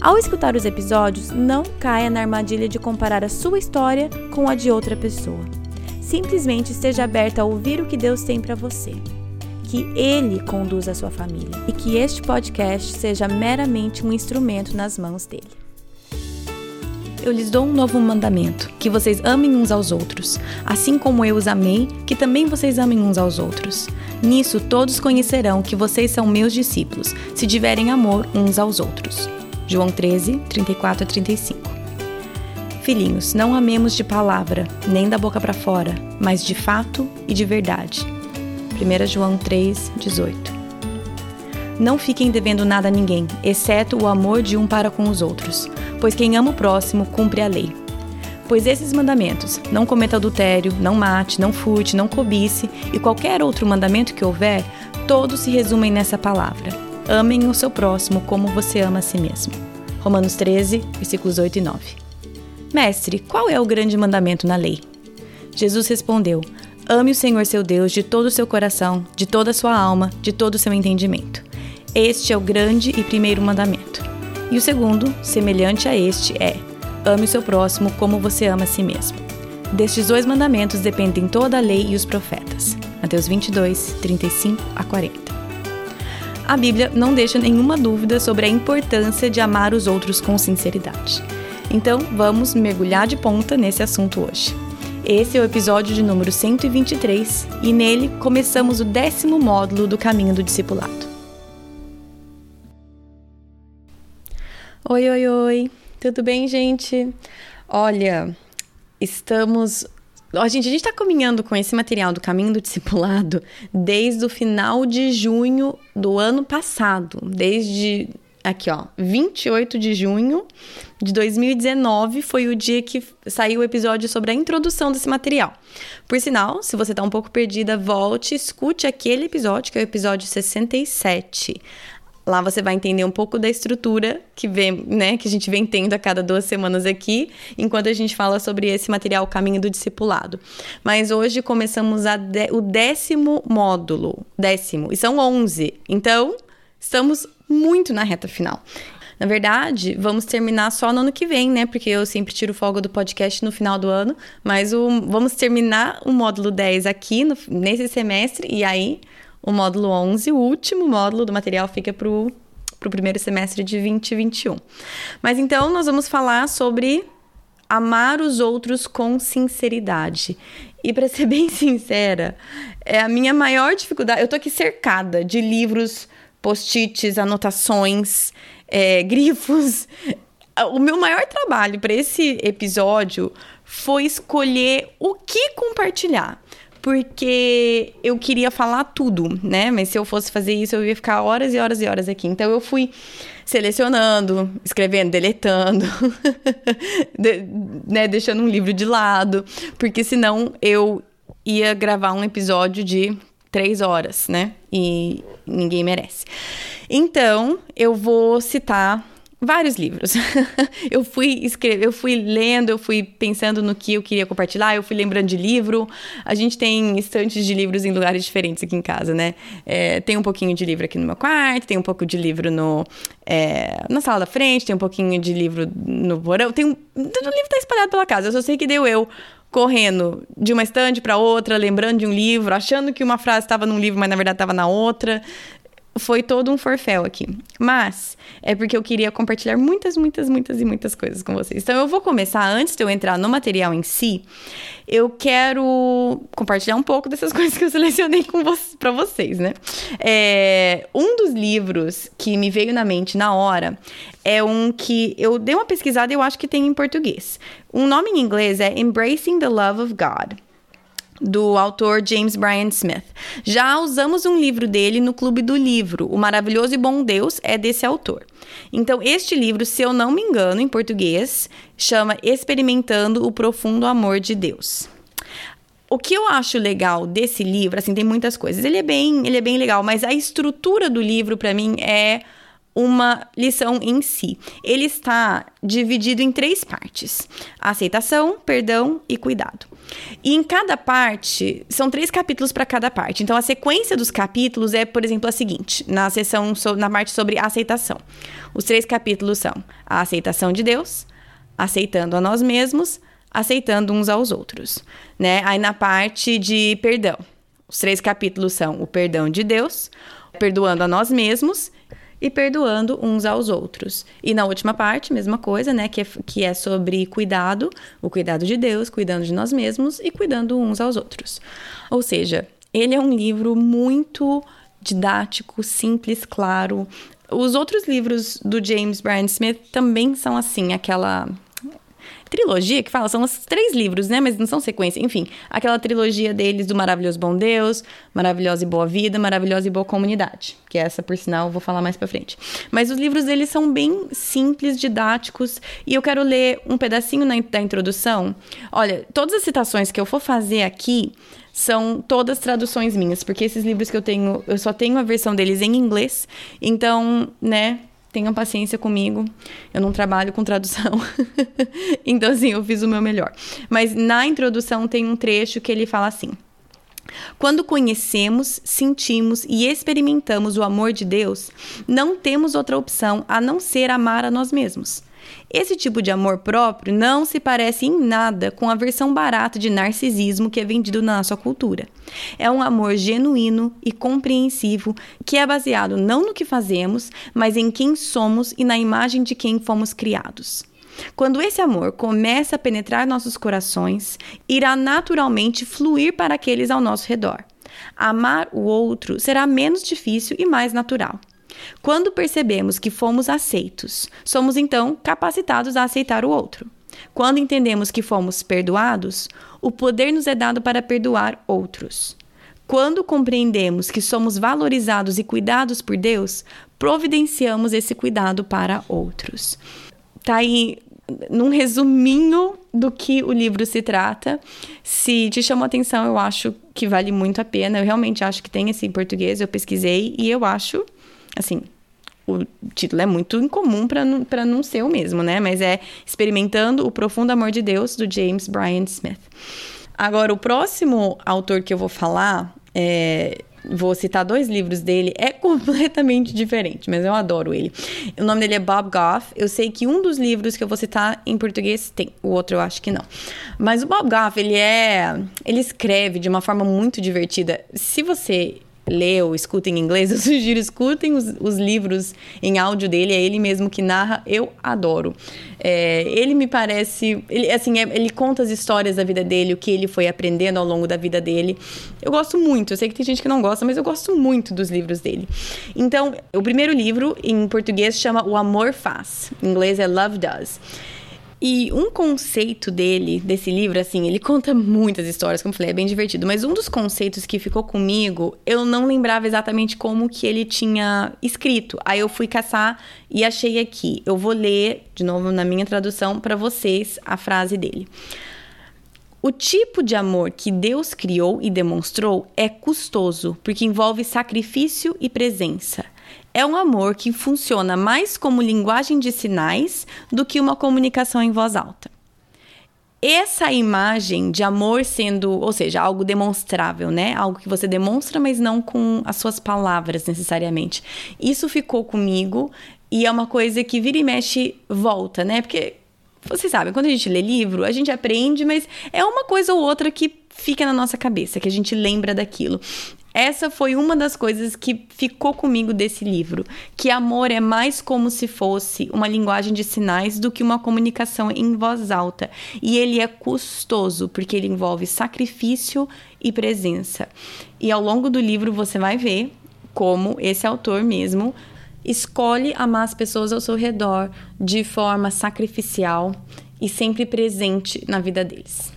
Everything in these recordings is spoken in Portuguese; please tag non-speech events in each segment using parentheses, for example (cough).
Ao escutar os episódios, não caia na armadilha de comparar a sua história com a de outra pessoa. Simplesmente esteja aberta a ouvir o que Deus tem para você. Que Ele conduza a sua família e que este podcast seja meramente um instrumento nas mãos dele. Eu lhes dou um novo mandamento: que vocês amem uns aos outros, assim como eu os amei, que também vocês amem uns aos outros. Nisso todos conhecerão que vocês são meus discípulos, se tiverem amor uns aos outros. João 13, 34 a 35. Filhinhos, não amemos de palavra, nem da boca para fora, mas de fato e de verdade. 1 João 3, 18. Não fiquem devendo nada a ninguém, exceto o amor de um para com os outros, pois quem ama o próximo cumpre a lei. Pois esses mandamentos, não cometa adultério, não mate, não furte, não cobice e qualquer outro mandamento que houver, todos se resumem nessa palavra Amem o seu próximo como você ama a si mesmo. Romanos 13, versículos 8 e 9. Mestre, qual é o grande mandamento na lei? Jesus respondeu: Ame o Senhor seu Deus de todo o seu coração, de toda a sua alma, de todo o seu entendimento. Este é o grande e primeiro mandamento. E o segundo, semelhante a este, é: Ame o seu próximo como você ama a si mesmo. Destes dois mandamentos dependem toda a lei e os profetas. Mateus 22, 35 a 40 a Bíblia não deixa nenhuma dúvida sobre a importância de amar os outros com sinceridade. Então, vamos mergulhar de ponta nesse assunto hoje. Esse é o episódio de número 123 e nele começamos o décimo módulo do Caminho do Discipulado. Oi, oi, oi, tudo bem, gente? Olha, estamos Ó, gente, a gente está caminhando com esse material do Caminho do Discipulado desde o final de junho do ano passado. Desde aqui, ó, 28 de junho de 2019 foi o dia que saiu o episódio sobre a introdução desse material. Por sinal, se você está um pouco perdida, volte, escute aquele episódio, que é o episódio 67. Lá você vai entender um pouco da estrutura que vem, né, que a gente vem tendo a cada duas semanas aqui, enquanto a gente fala sobre esse material Caminho do Discipulado. Mas hoje começamos de, o décimo módulo, décimo, e são onze. Então, estamos muito na reta final. Na verdade, vamos terminar só no ano que vem, né? Porque eu sempre tiro folga do podcast no final do ano. Mas o, vamos terminar o módulo 10 aqui no, nesse semestre. E aí, o módulo 11, o último módulo do material, fica para o primeiro semestre de 2021. Mas então nós vamos falar sobre amar os outros com sinceridade. E para ser (laughs) bem sincera, é a minha maior dificuldade. Eu tô aqui cercada de livros, post-its, anotações, é, (laughs) grifos. O meu maior trabalho para esse episódio foi escolher o que compartilhar porque eu queria falar tudo, né? Mas se eu fosse fazer isso, eu ia ficar horas e horas e horas aqui. Então eu fui selecionando, escrevendo, deletando, (laughs) de, né? deixando um livro de lado, porque senão eu ia gravar um episódio de três horas, né? E ninguém merece. Então, eu vou citar vários livros. (laughs) eu fui escrever, eu fui lendo, eu fui pensando no que eu queria compartilhar, eu fui lembrando de livro. A gente tem estantes de livros em lugares diferentes aqui em casa, né? É, tem um pouquinho de livro aqui no meu quarto, tem um pouco de livro no, é, na sala da frente, tem um pouquinho de livro no porão. Tem um, o livro tá espalhado pela casa. Eu só sei que deu eu correndo de uma estante para outra, lembrando de um livro, achando que uma frase estava num livro, mas na verdade estava na outra foi todo um forféu aqui. Mas é porque eu queria compartilhar muitas, muitas, muitas e muitas coisas com vocês. Então eu vou começar antes de eu entrar no material em si. Eu quero compartilhar um pouco dessas (laughs) coisas que eu selecionei com vo para vocês, né? É, um dos livros que me veio na mente na hora é um que eu dei uma pesquisada e eu acho que tem em português. O um nome em inglês é Embracing the Love of God. Do autor James Bryan Smith. Já usamos um livro dele no Clube do Livro. O Maravilhoso e Bom Deus é desse autor. Então, este livro, se eu não me engano, em português, chama Experimentando o Profundo Amor de Deus. O que eu acho legal desse livro, assim, tem muitas coisas. Ele é bem, ele é bem legal, mas a estrutura do livro para mim é uma lição em si. Ele está dividido em três partes: aceitação, perdão e cuidado. E em cada parte, são três capítulos para cada parte. Então, a sequência dos capítulos é, por exemplo, a seguinte: na seção, na parte sobre aceitação. Os três capítulos são a aceitação de Deus, aceitando a nós mesmos, aceitando uns aos outros. Né? Aí, na parte de perdão, os três capítulos são o perdão de Deus, perdoando a nós mesmos e perdoando uns aos outros. E na última parte, mesma coisa, né? Que é, que é sobre cuidado, o cuidado de Deus, cuidando de nós mesmos e cuidando uns aos outros. Ou seja, ele é um livro muito didático, simples, claro. Os outros livros do James Bryan Smith também são assim, aquela trilogia que fala, são os três livros, né? Mas não são sequência. Enfim, aquela trilogia deles do Maravilhoso Bom Deus, Maravilhosa e Boa Vida, Maravilhosa e Boa Comunidade. Que é essa, por sinal, eu vou falar mais pra frente. Mas os livros deles são bem simples, didáticos. E eu quero ler um pedacinho na, da introdução. Olha, todas as citações que eu for fazer aqui são todas traduções minhas, porque esses livros que eu tenho, eu só tenho a versão deles em inglês. Então, né, tenham paciência comigo. Eu não trabalho com tradução. (laughs) então, assim, eu fiz o meu melhor. Mas na introdução tem um trecho que ele fala assim. Quando conhecemos, sentimos e experimentamos o amor de Deus, não temos outra opção a não ser amar a nós mesmos. Esse tipo de amor próprio não se parece em nada com a versão barata de narcisismo que é vendido na nossa cultura. É um amor genuíno e compreensivo que é baseado não no que fazemos, mas em quem somos e na imagem de quem fomos criados. Quando esse amor começa a penetrar nossos corações, irá naturalmente fluir para aqueles ao nosso redor. Amar o outro será menos difícil e mais natural. Quando percebemos que fomos aceitos, somos então capacitados a aceitar o outro. Quando entendemos que fomos perdoados, o poder nos é dado para perdoar outros. Quando compreendemos que somos valorizados e cuidados por Deus, providenciamos esse cuidado para outros. Tá aí num resuminho do que o livro se trata. Se te chamou atenção, eu acho que vale muito a pena. Eu realmente acho que tem esse em português, eu pesquisei e eu acho assim, o título é muito incomum para não, ser o mesmo, né? Mas é Experimentando o Profundo Amor de Deus, do James Bryan Smith. Agora, o próximo autor que eu vou falar, é, vou citar dois livros dele, é (laughs) completamente diferente, mas eu adoro ele. O nome dele é Bob Goff. Eu sei que um dos livros que eu vou citar em português tem, o outro eu acho que não. Mas o Bob Goff, ele é. Ele escreve de uma forma muito divertida. Se você lê ou escuta em inglês, (laughs) eu sugiro escutem os, os livros em áudio dele, é ele mesmo que narra, eu adoro. É, ele me parece, ele, assim, é, ele conta as histórias da vida dele, o que ele foi aprendendo ao longo da vida dele. Eu gosto muito, eu sei que tem gente que não gosta, mas eu gosto muito dos livros dele. Então, o primeiro livro em português chama O Amor Faz, em inglês é Love Does. E um conceito dele, desse livro, assim, ele conta muitas histórias, como eu falei, é bem divertido. Mas um dos conceitos que ficou comigo, eu não lembrava exatamente como que ele tinha escrito. Aí eu fui caçar e achei aqui. Eu vou ler, de novo na minha tradução, para vocês a frase dele. O tipo de amor que Deus criou e demonstrou é custoso, porque envolve sacrifício e presença é um amor que funciona mais como linguagem de sinais do que uma comunicação em voz alta. Essa imagem de amor sendo, ou seja, algo demonstrável, né? Algo que você demonstra, mas não com as suas palavras necessariamente. Isso ficou comigo e é uma coisa que vira e mexe volta, né? Porque vocês sabem, quando a gente lê livro, a gente aprende, mas é uma coisa ou outra que fica na nossa cabeça, que a gente lembra daquilo. Essa foi uma das coisas que ficou comigo desse livro, que amor é mais como se fosse uma linguagem de sinais do que uma comunicação em voz alta. E ele é custoso, porque ele envolve sacrifício e presença. E ao longo do livro você vai ver como esse autor mesmo escolhe amar as pessoas ao seu redor de forma sacrificial e sempre presente na vida deles.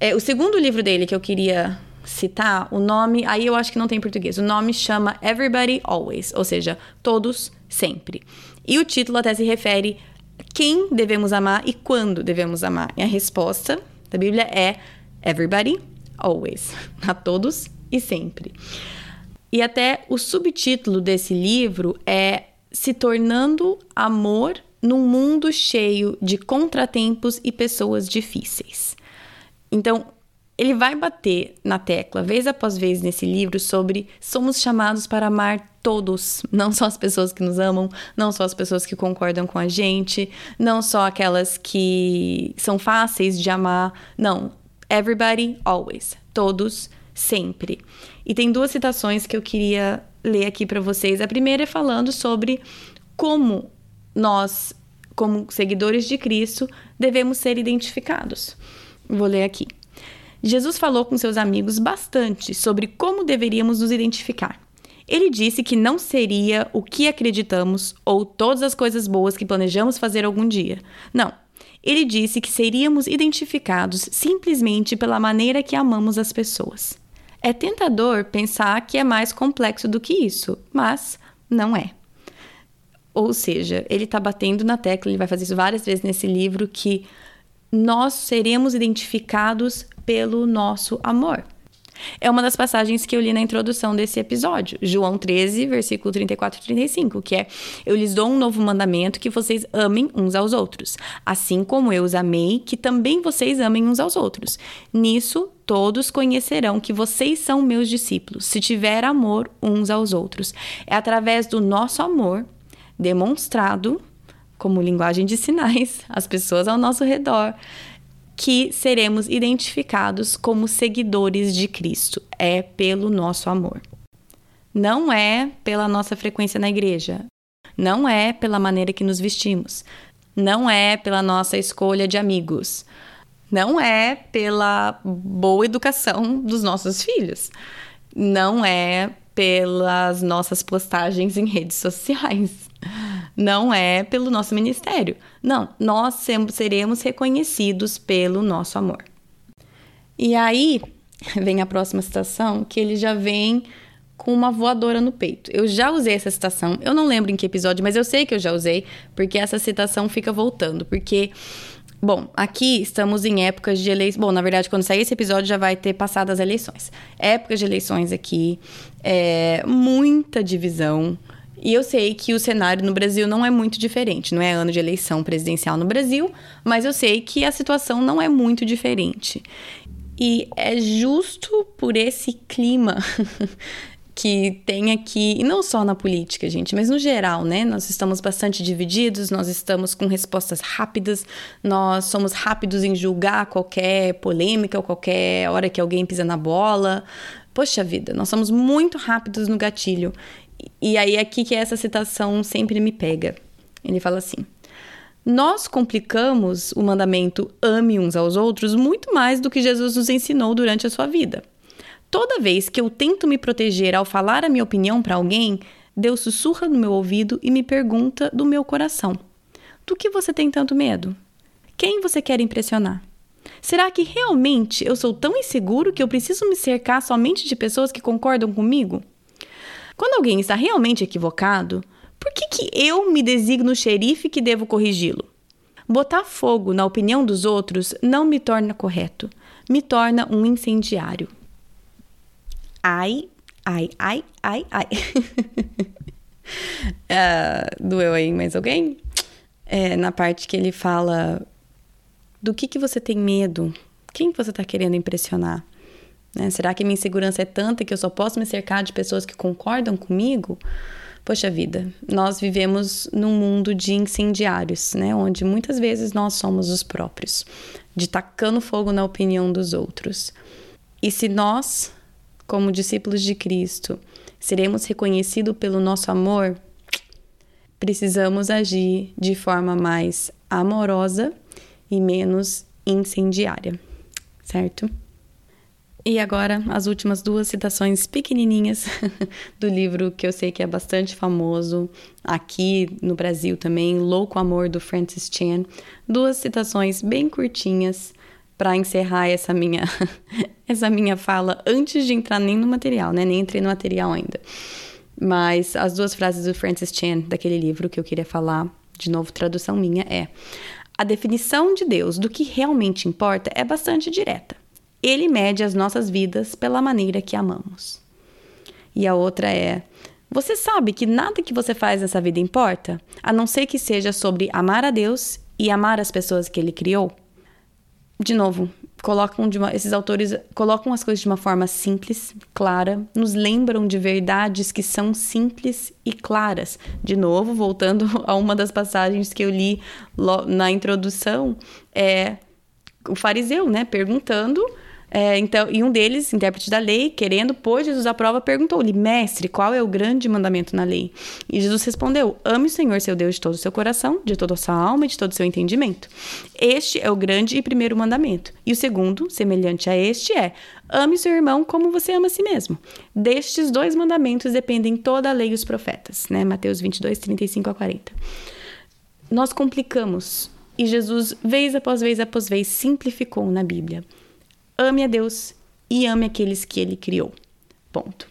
É, o segundo livro dele que eu queria citar, o nome, aí eu acho que não tem em português. O nome chama Everybody Always, ou seja, todos sempre. E o título até se refere quem devemos amar e quando devemos amar. E a resposta da Bíblia é Everybody Always, a todos e sempre. E até o subtítulo desse livro é Se tornando amor num mundo cheio de contratempos e pessoas difíceis. Então, ele vai bater na tecla, vez após vez, nesse livro, sobre somos chamados para amar todos, não só as pessoas que nos amam, não só as pessoas que concordam com a gente, não só aquelas que são fáceis de amar, não. Everybody, always. Todos, sempre. E tem duas citações que eu queria ler aqui para vocês. A primeira é falando sobre como nós, como seguidores de Cristo, devemos ser identificados. Vou ler aqui. Jesus falou com seus amigos bastante sobre como deveríamos nos identificar. Ele disse que não seria o que acreditamos ou todas as coisas boas que planejamos fazer algum dia. Não. Ele disse que seríamos identificados simplesmente pela maneira que amamos as pessoas. É tentador pensar que é mais complexo do que isso, mas não é. Ou seja, ele está batendo na tecla, ele vai fazer isso várias vezes nesse livro, que nós seremos identificados pelo nosso amor. É uma das passagens que eu li na introdução desse episódio, João 13, versículo 34 e 35, que é: Eu lhes dou um novo mandamento que vocês amem uns aos outros, assim como eu os amei, que também vocês amem uns aos outros. Nisso todos conhecerão que vocês são meus discípulos, se tiver amor uns aos outros. É através do nosso amor demonstrado como linguagem de sinais às pessoas ao nosso redor que seremos identificados como seguidores de Cristo. É pelo nosso amor. Não é pela nossa frequência na igreja. Não é pela maneira que nos vestimos. Não é pela nossa escolha de amigos. Não é pela boa educação dos nossos filhos. Não é pelas nossas postagens em redes sociais não é pelo nosso ministério. Não, nós seremos reconhecidos pelo nosso amor. E aí (laughs) vem a próxima citação, que ele já vem com uma voadora no peito. Eu já usei essa citação, eu não lembro em que episódio, mas eu sei que eu já usei, porque essa citação fica voltando, porque Bom, aqui estamos em épocas de eleições. Bom, na verdade, quando sair esse episódio já vai ter passado as eleições. Épocas de eleições aqui, é, muita divisão, e eu sei que o cenário no Brasil não é muito diferente, não é ano de eleição presidencial no Brasil, mas eu sei que a situação não é muito diferente. E é justo por esse clima (laughs) que tem aqui, e não só na política, gente, mas no geral, né? Nós estamos bastante divididos, nós estamos com respostas rápidas, nós somos rápidos em julgar qualquer polêmica ou qualquer hora que alguém pisa na bola. Poxa vida, nós somos muito rápidos no gatilho. E aí, aqui que essa citação sempre me pega. Ele fala assim: Nós complicamos o mandamento ame uns aos outros muito mais do que Jesus nos ensinou durante a sua vida. Toda vez que eu tento me proteger ao falar a minha opinião para alguém, Deus sussurra no meu ouvido e me pergunta do meu coração: Do que você tem tanto medo? Quem você quer impressionar? Será que realmente eu sou tão inseguro que eu preciso me cercar somente de pessoas que concordam comigo? Quando alguém está realmente equivocado, por que, que eu me designo xerife que devo corrigi-lo? Botar fogo na opinião dos outros não me torna correto, me torna um incendiário. Ai, ai, ai, ai, ai. uh, (laughs) doeu aí mais alguém? É, na parte que ele fala do que, que você tem medo, quem você está querendo impressionar. Né? Será que minha insegurança é tanta que eu só posso me cercar de pessoas que concordam comigo? Poxa vida, nós vivemos num mundo de incendiários, né? Onde muitas vezes nós somos os próprios, de tacando fogo na opinião dos outros. E se nós, como discípulos de Cristo, seremos reconhecidos pelo nosso amor, precisamos agir de forma mais amorosa e menos incendiária, certo? E agora, as últimas duas citações pequenininhas (laughs) do livro que eu sei que é bastante famoso aqui no Brasil também, Louco Amor do Francis Chan. Duas citações bem curtinhas para encerrar essa minha (laughs) essa minha fala antes de entrar nem no material, né? Nem entrei no material ainda. Mas as duas frases do Francis Chan daquele livro que eu queria falar, de novo tradução minha é: a definição de Deus do que realmente importa é bastante direta. Ele mede as nossas vidas pela maneira que amamos. E a outra é: você sabe que nada que você faz nessa vida importa, a não ser que seja sobre amar a Deus e amar as pessoas que ele criou? De novo, colocam uma, esses autores colocam as coisas de uma forma simples, clara, nos lembram de verdades que são simples e claras. De novo, voltando (laughs) a uma das passagens que eu li na introdução, é o fariseu, né, perguntando é, então, e um deles, intérprete da lei, querendo pôr Jesus à prova, perguntou-lhe: Mestre, qual é o grande mandamento na lei? E Jesus respondeu: Ame o Senhor seu Deus de todo o seu coração, de toda a sua alma e de todo o seu entendimento. Este é o grande e primeiro mandamento. E o segundo, semelhante a este, é: Ame seu irmão como você ama a si mesmo. Destes dois mandamentos dependem toda a lei e os profetas. Né? Mateus 22, 35 a 40. Nós complicamos. E Jesus, vez após vez após vez, simplificou na Bíblia. Ame a Deus e ame aqueles que ele criou. Ponto.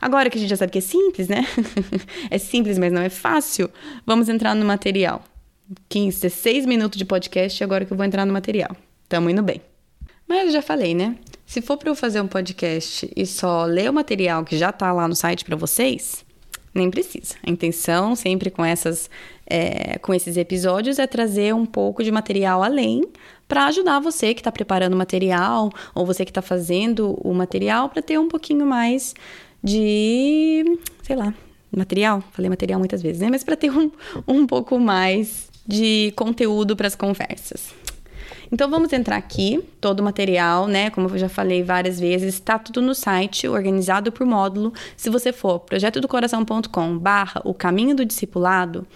Agora que a gente já sabe que é simples, né? (laughs) é simples, mas não é fácil. Vamos entrar no material. 15, 16 minutos de podcast, agora que eu vou entrar no material. Tamo indo bem. Mas eu já falei, né? Se for para eu fazer um podcast e só ler o material que já tá lá no site para vocês, nem precisa. A intenção, sempre com essas, é, com esses episódios, é trazer um pouco de material além para ajudar você que está preparando o material ou você que está fazendo o material para ter um pouquinho mais de, sei lá, material. Falei material muitas vezes, né? Mas para ter um, um pouco mais de conteúdo para as conversas. Então vamos entrar aqui, todo o material, né? Como eu já falei várias vezes, está tudo no site, organizado por módulo. Se você for projetodocoração.com barra o caminho do discipulado,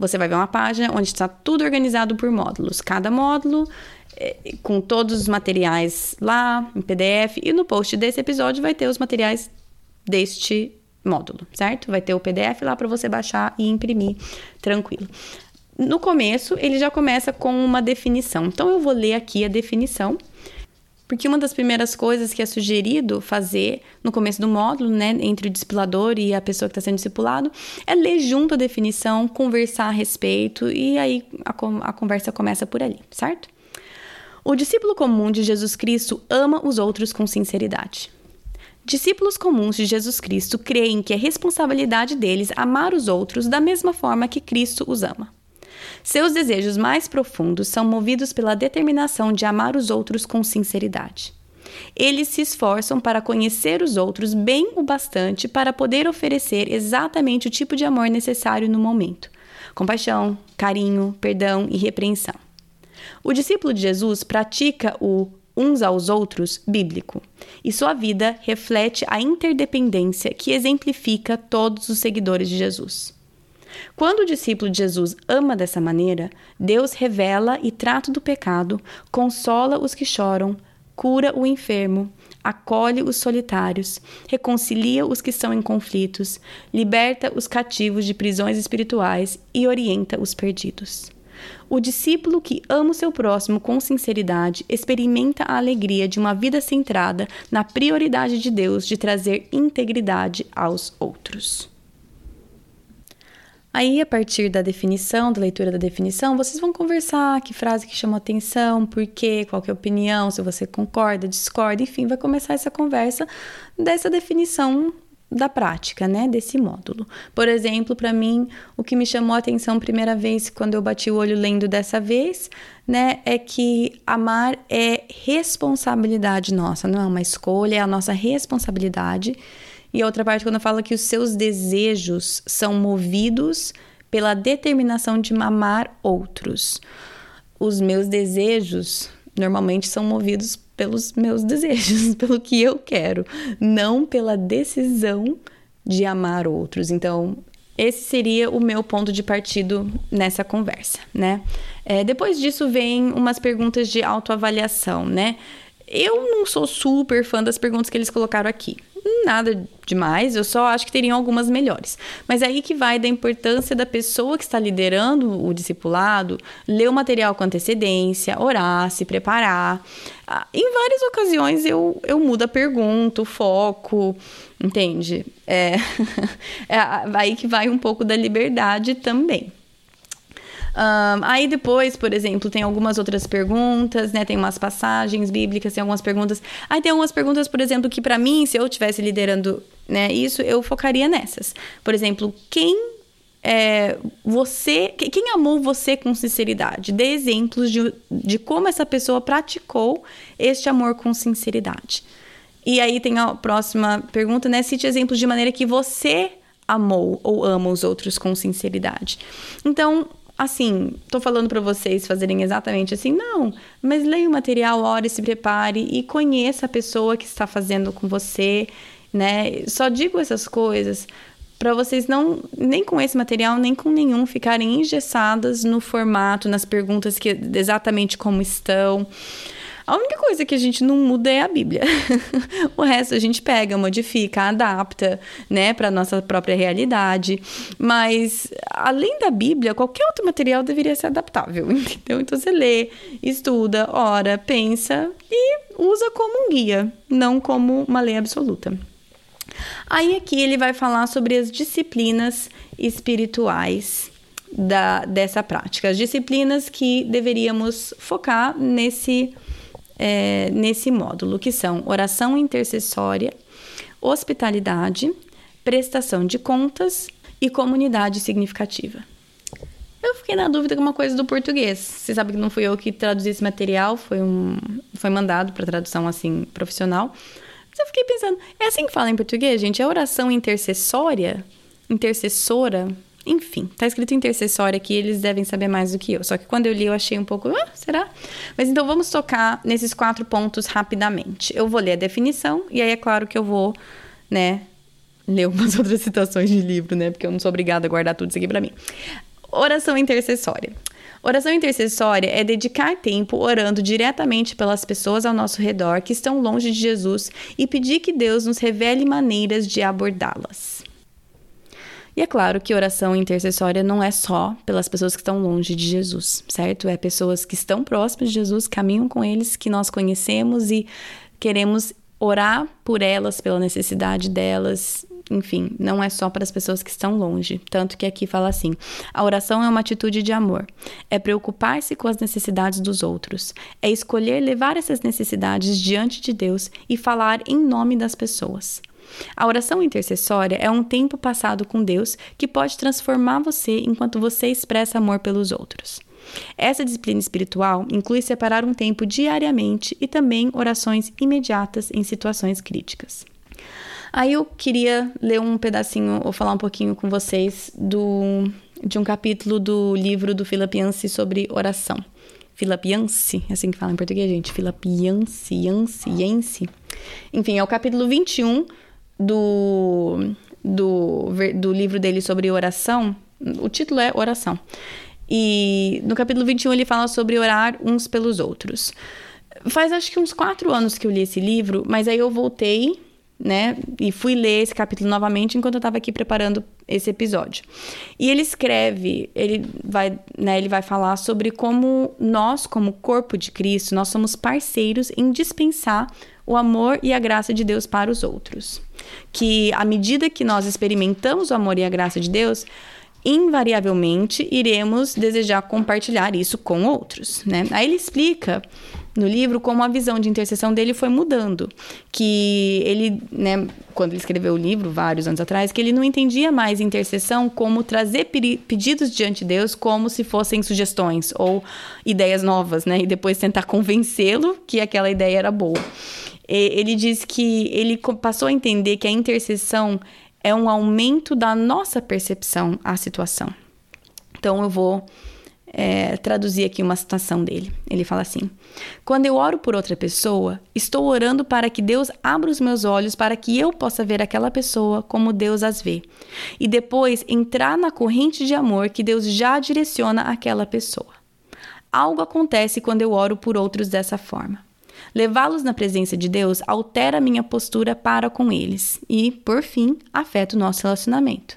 você vai ver uma página onde está tudo organizado por módulos. Cada módulo é, com todos os materiais lá em PDF e no post desse episódio vai ter os materiais deste módulo, certo? Vai ter o PDF lá para você baixar e imprimir tranquilo. No começo, ele já começa com uma definição. Então, eu vou ler aqui a definição, porque uma das primeiras coisas que é sugerido fazer no começo do módulo, né, entre o discipulador e a pessoa que está sendo discipulado, é ler junto a definição, conversar a respeito, e aí a, a conversa começa por ali, certo? O discípulo comum de Jesus Cristo ama os outros com sinceridade. Discípulos comuns de Jesus Cristo creem que é responsabilidade deles amar os outros da mesma forma que Cristo os ama. Seus desejos mais profundos são movidos pela determinação de amar os outros com sinceridade. Eles se esforçam para conhecer os outros bem o bastante para poder oferecer exatamente o tipo de amor necessário no momento: compaixão, carinho, perdão e repreensão. O discípulo de Jesus pratica o uns aos outros bíblico, e sua vida reflete a interdependência que exemplifica todos os seguidores de Jesus. Quando o discípulo de Jesus ama dessa maneira, Deus revela e trata do pecado, consola os que choram, cura o enfermo, acolhe os solitários, reconcilia os que estão em conflitos, liberta os cativos de prisões espirituais e orienta os perdidos. O discípulo que ama o seu próximo com sinceridade experimenta a alegria de uma vida centrada na prioridade de Deus de trazer integridade aos outros. Aí, a partir da definição, da leitura da definição, vocês vão conversar que frase que chamou atenção, por quê, qual que é a opinião, se você concorda, discorda, enfim, vai começar essa conversa dessa definição da prática, né, desse módulo. Por exemplo, para mim, o que me chamou a atenção primeira vez quando eu bati o olho lendo dessa vez, né, é que amar é responsabilidade nossa, não é uma escolha, é a nossa responsabilidade. E a outra parte quando fala que os seus desejos são movidos pela determinação de amar outros. Os meus desejos normalmente são movidos pelos meus (laughs) desejos, pelo que eu quero, não pela decisão de amar outros. Então, esse seria o meu ponto de partido nessa conversa, né? É, depois disso vem umas perguntas de autoavaliação, né? Eu não sou super fã das perguntas que eles colocaram aqui. Nada demais, eu só acho que teriam algumas melhores. Mas é aí que vai da importância da pessoa que está liderando o discipulado ler o material com antecedência, orar, se preparar. Ah, em várias ocasiões eu, eu mudo a pergunta, o foco, entende? É, (laughs) é aí que vai um pouco da liberdade também. Um, aí depois, por exemplo, tem algumas outras perguntas, né? Tem umas passagens bíblicas, tem algumas perguntas. Aí tem algumas perguntas, por exemplo, que para mim, se eu estivesse liderando, né, isso, eu focaria nessas. Por exemplo, quem é, você, quem amou você com sinceridade? Dê exemplos de, de como essa pessoa praticou este amor com sinceridade. E aí tem a próxima pergunta, né? Cite exemplos de maneira que você amou ou ama os outros com sinceridade. Então, assim, tô falando para vocês fazerem exatamente assim, não, mas leia o material, ore, se prepare e conheça a pessoa que está fazendo com você, né? Só digo essas coisas para vocês não nem com esse material nem com nenhum ficarem engessadas no formato, nas perguntas que exatamente como estão. A única coisa que a gente não muda é a Bíblia. (laughs) o resto a gente pega, modifica, adapta, né, para nossa própria realidade. Mas além da Bíblia, qualquer outro material deveria ser adaptável, (laughs) entendeu? Então você lê, estuda, ora, pensa e usa como um guia, não como uma lei absoluta. Aí aqui ele vai falar sobre as disciplinas espirituais da, dessa prática, as disciplinas que deveríamos focar nesse é, nesse módulo, que são oração intercessória, hospitalidade, prestação de contas e comunidade significativa. Eu fiquei na dúvida com uma coisa do português. Você sabe que não fui eu que traduzi esse material, foi, um, foi mandado para tradução assim profissional. Mas eu fiquei pensando, é assim que fala em português, gente? É oração intercessória? Intercessora? Enfim, tá escrito intercessório aqui, eles devem saber mais do que eu. Só que quando eu li, eu achei um pouco, ah, será? Mas então vamos tocar nesses quatro pontos rapidamente. Eu vou ler a definição, e aí é claro que eu vou, né, ler algumas (laughs) outras citações de livro, né? Porque eu não sou obrigada a guardar tudo isso aqui para mim. Oração intercessória. Oração intercessória é dedicar tempo orando diretamente pelas pessoas ao nosso redor que estão longe de Jesus e pedir que Deus nos revele maneiras de abordá-las. E é claro que oração intercessória não é só pelas pessoas que estão longe de Jesus, certo? É pessoas que estão próximas de Jesus, caminham com eles, que nós conhecemos e queremos orar por elas, pela necessidade delas. Enfim, não é só para as pessoas que estão longe. Tanto que aqui fala assim: a oração é uma atitude de amor, é preocupar-se com as necessidades dos outros, é escolher levar essas necessidades diante de Deus e falar em nome das pessoas. A oração intercessória é um tempo passado com Deus que pode transformar você enquanto você expressa amor pelos outros. Essa disciplina espiritual inclui separar um tempo diariamente e também orações imediatas em situações críticas. Aí eu queria ler um pedacinho ou falar um pouquinho com vocês do, de um capítulo do livro do Philip Yancey sobre oração. Philip Yancey, é assim que fala em português, gente. Philip Yancey, Yancey, Yancey. Enfim, é o capítulo 21 do, do, do livro dele sobre oração. O título é Oração. E no capítulo 21 ele fala sobre orar uns pelos outros. Faz acho que uns quatro anos que eu li esse livro, mas aí eu voltei, né, e fui ler esse capítulo novamente enquanto eu estava aqui preparando esse episódio. E ele escreve, ele vai, né, ele vai falar sobre como nós, como corpo de Cristo, nós somos parceiros em dispensar o amor e a graça de Deus para os outros. Que à medida que nós experimentamos o amor e a graça de Deus, invariavelmente iremos desejar compartilhar isso com outros, né? Aí ele explica no livro como a visão de intercessão dele foi mudando, que ele, né, quando ele escreveu o livro vários anos atrás, que ele não entendia mais intercessão como trazer pedidos diante de Deus como se fossem sugestões ou ideias novas, né, e depois tentar convencê-lo que aquela ideia era boa. Ele diz que ele passou a entender que a intercessão é um aumento da nossa percepção à situação. Então eu vou é, traduzir aqui uma citação dele. Ele fala assim: Quando eu oro por outra pessoa, estou orando para que Deus abra os meus olhos para que eu possa ver aquela pessoa como Deus as vê, e depois entrar na corrente de amor que Deus já direciona àquela pessoa. Algo acontece quando eu oro por outros dessa forma. Levá-los na presença de Deus altera minha postura para com eles e, por fim, afeta o nosso relacionamento.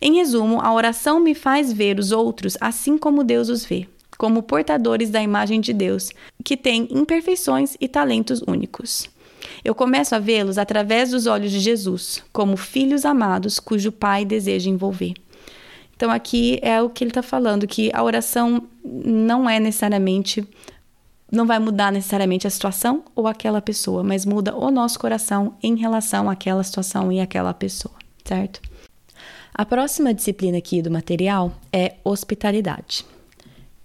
Em resumo, a oração me faz ver os outros assim como Deus os vê, como portadores da imagem de Deus, que têm imperfeições e talentos únicos. Eu começo a vê-los através dos olhos de Jesus, como filhos amados cujo Pai deseja envolver. Então, aqui é o que ele está falando: que a oração não é necessariamente não vai mudar necessariamente a situação ou aquela pessoa, mas muda o nosso coração em relação àquela situação e àquela pessoa, certo? A próxima disciplina aqui do material é hospitalidade.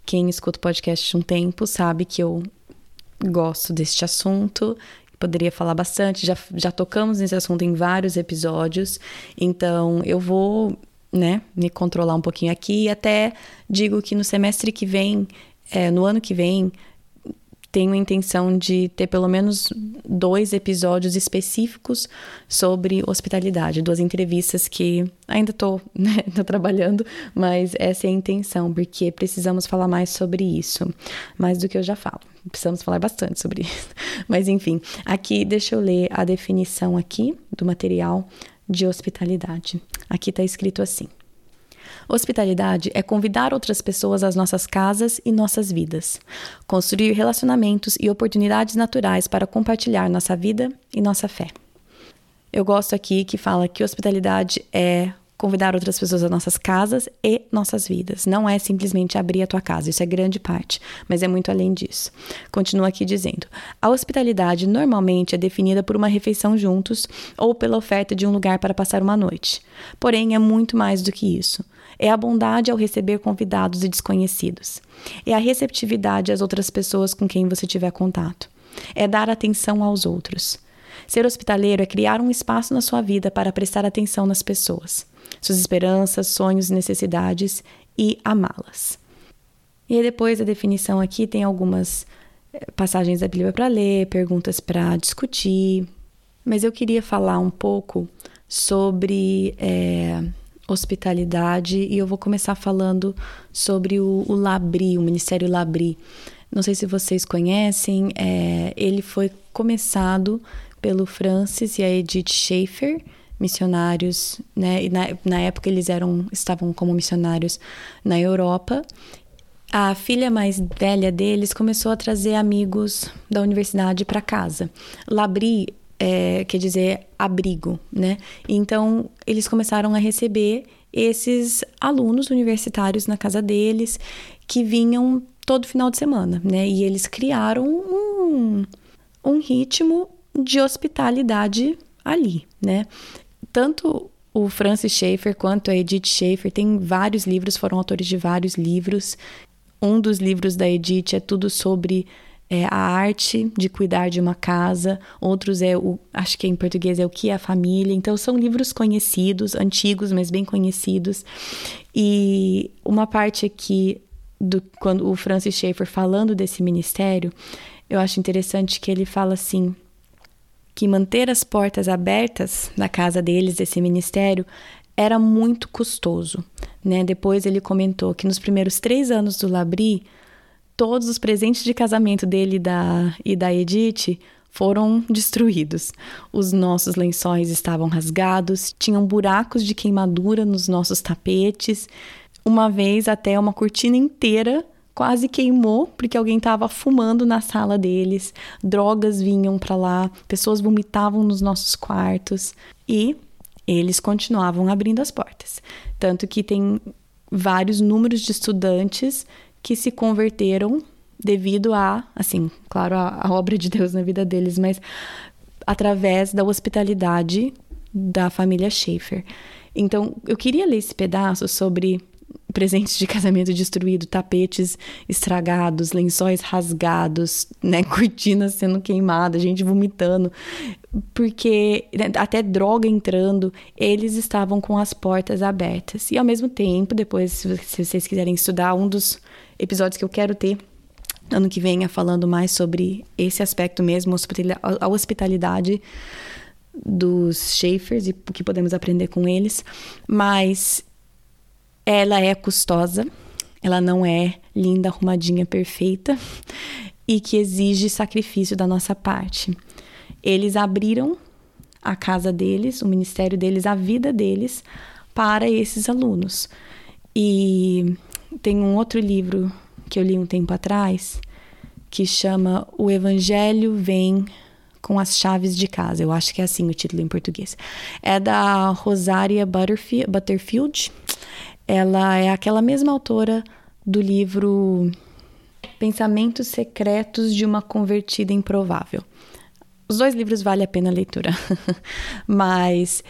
Quem escuta o podcast um tempo sabe que eu gosto deste assunto, poderia falar bastante, já, já tocamos nesse assunto em vários episódios, então eu vou né, me controlar um pouquinho aqui e até digo que no semestre que vem, é, no ano que vem, tenho a intenção de ter pelo menos dois episódios específicos sobre hospitalidade, duas entrevistas que ainda estou (laughs) né, trabalhando, mas essa é a intenção, porque precisamos falar mais sobre isso, mais do que eu já falo. Precisamos falar bastante sobre isso. (laughs) Mas enfim, aqui deixa eu ler a definição aqui do material de hospitalidade. Aqui está escrito assim: Hospitalidade é convidar outras pessoas às nossas casas e nossas vidas, construir relacionamentos e oportunidades naturais para compartilhar nossa vida e nossa fé. Eu gosto aqui que fala que hospitalidade é convidar outras pessoas às nossas casas e nossas vidas. Não é simplesmente abrir a tua casa, isso é grande parte, mas é muito além disso. Continua aqui dizendo: a hospitalidade normalmente é definida por uma refeição juntos ou pela oferta de um lugar para passar uma noite. Porém, é muito mais do que isso. É a bondade ao receber convidados e desconhecidos. É a receptividade às outras pessoas com quem você tiver contato. É dar atenção aos outros. Ser hospitaleiro é criar um espaço na sua vida para prestar atenção nas pessoas, suas esperanças, sonhos e necessidades e amá-las. E depois a definição aqui tem algumas eh, passagens da Bíblia para ler, perguntas para discutir, mas eu queria falar um pouco sobre é, hospitalidade e eu vou começar falando sobre o, o Labri, o Ministério Labri. Não sei se vocês conhecem, é, ele foi começado pelo Francis e a Edith Schaefer, missionários, né? E na, na época eles eram estavam como missionários na Europa. A filha mais velha deles começou a trazer amigos da universidade para casa. Labri é, quer dizer abrigo, né? Então eles começaram a receber esses alunos universitários na casa deles que vinham todo final de semana, né? E eles criaram um, um ritmo de hospitalidade ali, né? Tanto o Francis Schaeffer quanto a Edith Schaeffer têm vários livros, foram autores de vários livros. Um dos livros da Edith é tudo sobre é, a arte de cuidar de uma casa, outros é o, acho que em português é o que é a família. Então são livros conhecidos, antigos, mas bem conhecidos. E uma parte aqui do quando o Francis Schaeffer falando desse ministério, eu acho interessante que ele fala assim que manter as portas abertas na casa deles, desse ministério, era muito custoso. Né? Depois ele comentou que nos primeiros três anos do Labri, todos os presentes de casamento dele e da, e da Edith foram destruídos. Os nossos lençóis estavam rasgados, tinham buracos de queimadura nos nossos tapetes. Uma vez até uma cortina inteira quase queimou porque alguém estava fumando na sala deles. Drogas vinham para lá, pessoas vomitavam nos nossos quartos e eles continuavam abrindo as portas. Tanto que tem vários números de estudantes que se converteram devido a, assim, claro, a, a obra de Deus na vida deles, mas através da hospitalidade da família Schaefer. Então, eu queria ler esse pedaço sobre presentes de casamento destruído, tapetes estragados, lençóis rasgados, né, (laughs) cortinas sendo queimadas, gente vomitando, porque né, até droga entrando, eles estavam com as portas abertas. E ao mesmo tempo, depois, se vocês quiserem estudar, um dos episódios que eu quero ter ano que vem é falando mais sobre esse aspecto mesmo, a hospitalidade dos Schaefers e o que podemos aprender com eles, mas ela é custosa, ela não é linda, arrumadinha, perfeita. (laughs) e que exige sacrifício da nossa parte. Eles abriram a casa deles, o ministério deles, a vida deles para esses alunos. E tem um outro livro que eu li um tempo atrás que chama O Evangelho Vem com as Chaves de Casa. Eu acho que é assim o título em português. É da Rosaria Butterfield. Ela é aquela mesma autora do livro Pensamentos Secretos de uma Convertida Improvável. Os dois livros vale a pena a leitura, (laughs) mas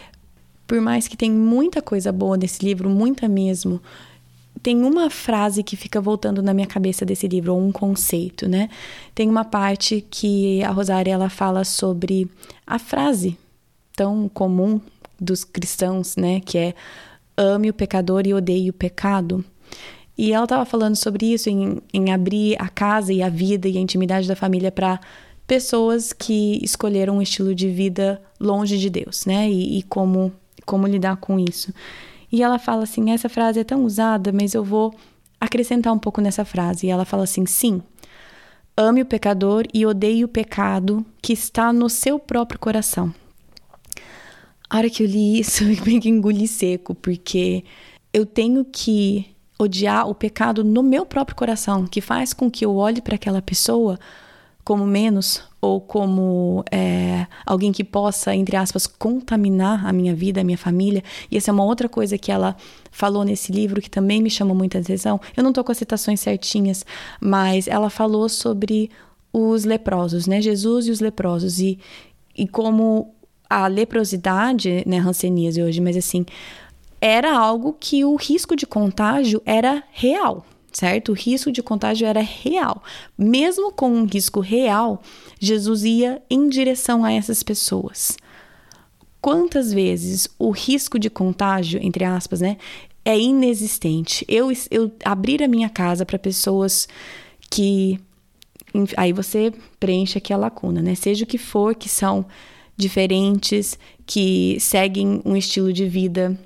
por mais que tem muita coisa boa nesse livro, muita mesmo, tem uma frase que fica voltando na minha cabeça desse livro, ou um conceito, né? Tem uma parte que a Rosária ela fala sobre a frase tão comum dos cristãos, né? Que é ame o pecador e odeie o pecado. E ela estava falando sobre isso, em, em abrir a casa e a vida e a intimidade da família para pessoas que escolheram um estilo de vida longe de Deus, né? E, e, como, como lidar com isso. E ela fala assim: essa frase é tão usada, mas eu vou acrescentar um pouco nessa frase. E ela fala assim: sim, ame o pecador e odeie o pecado que está no seu próprio coração. A hora que eu li isso, (laughs) eu meio que engoli seco, porque eu tenho que odiar o pecado no meu próprio coração, que faz com que eu olhe para aquela pessoa como menos ou como é, alguém que possa, entre aspas, contaminar a minha vida, a minha família. E essa é uma outra coisa que ela falou nesse livro que também me chamou muita atenção. Eu não estou com as citações certinhas, mas ela falou sobre os leprosos, né? Jesus e os leprosos. E, e como a leprosidade, né, hanseníase hoje, mas assim, era algo que o risco de contágio era real, certo? O risco de contágio era real. Mesmo com um risco real, Jesus ia em direção a essas pessoas. Quantas vezes o risco de contágio, entre aspas, né, é inexistente? Eu, eu abrir a minha casa para pessoas que. Aí você preenche aqui a lacuna, né? Seja o que for, que são diferentes, que seguem um estilo de vida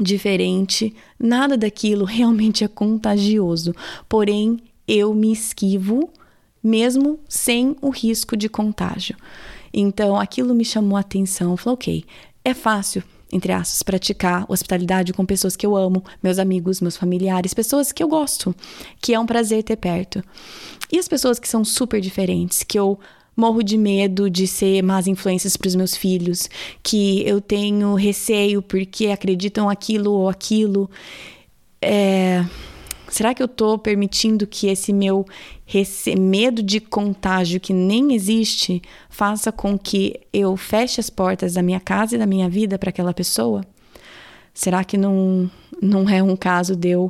diferente, nada daquilo realmente é contagioso. Porém, eu me esquivo mesmo sem o risco de contágio. Então, aquilo me chamou a atenção. Falei, ok, é fácil, entre aspas, praticar hospitalidade com pessoas que eu amo, meus amigos, meus familiares, pessoas que eu gosto, que é um prazer ter perto. E as pessoas que são super diferentes, que eu morro de medo de ser más influências para os meus filhos, que eu tenho receio porque acreditam aquilo ou aquilo. É... Será que eu estou permitindo que esse meu rece... medo de contágio que nem existe faça com que eu feche as portas da minha casa e da minha vida para aquela pessoa? Será que não, não é um caso de eu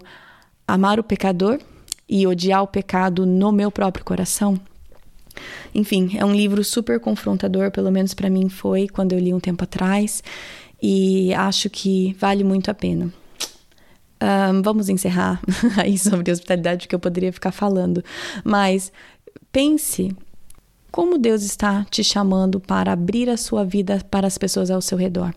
amar o pecador e odiar o pecado no meu próprio coração? Enfim, é um livro super confrontador, pelo menos para mim foi quando eu li um tempo atrás, e acho que vale muito a pena. Um, vamos encerrar (laughs) aí sobre hospitalidade, que eu poderia ficar falando, mas pense como Deus está te chamando para abrir a sua vida para as pessoas ao seu redor.